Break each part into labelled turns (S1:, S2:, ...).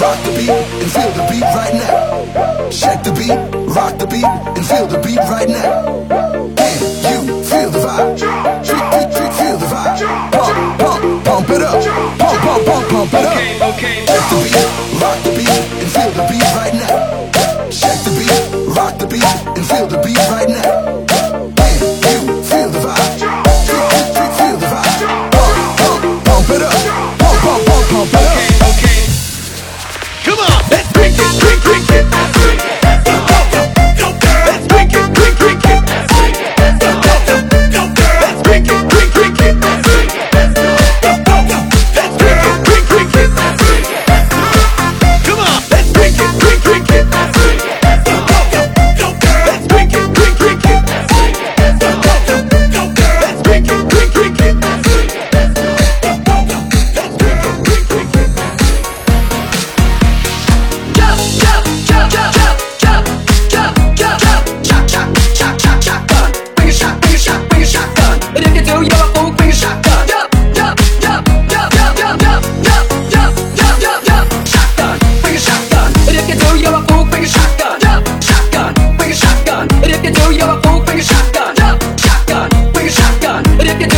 S1: rock the beat and feel the beat right now. Shake the beat, rock the beat and feel the beat right now. Can you feel the vibe? Treat, treat, treat, feel the vibe. Pump, pump, pump it up. Pump, pump, pump, pump
S2: it up. Okay, okay.
S1: Shake the beat, rock the beat.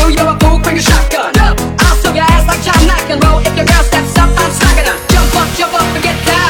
S3: Screw you, a fool, bring shotgun. I'll sell your ass like I'm not gonna. If your girl steps up, I'm her. Jump up, jump up, and get down.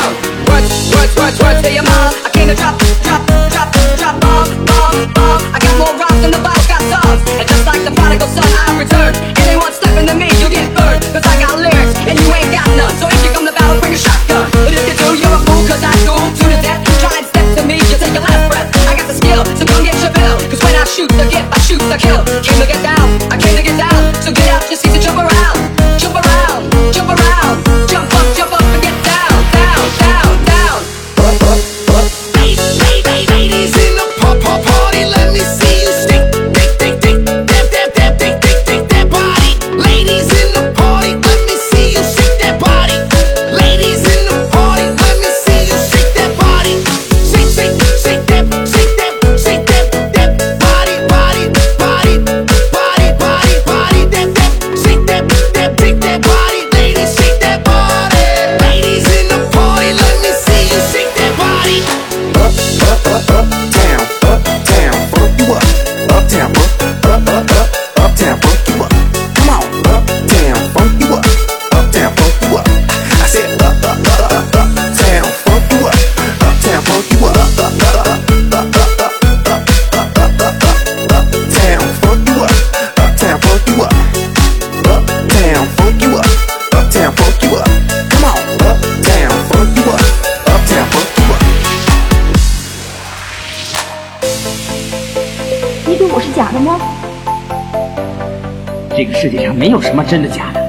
S4: 没有什么真的假的。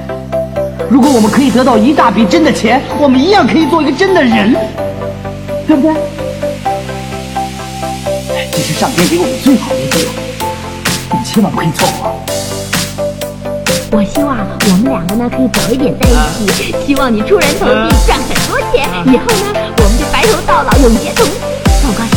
S4: 如果我们可以得到一大笔真的钱，我们一样可以做一个真的人，对不对？这是上天给我们最好的机会，你千万不可以错过。
S5: 我希望我们两个呢可以早一点在一起，希望你出人头地，赚很多钱，以后呢我们就白头到老，永结同心。我告诉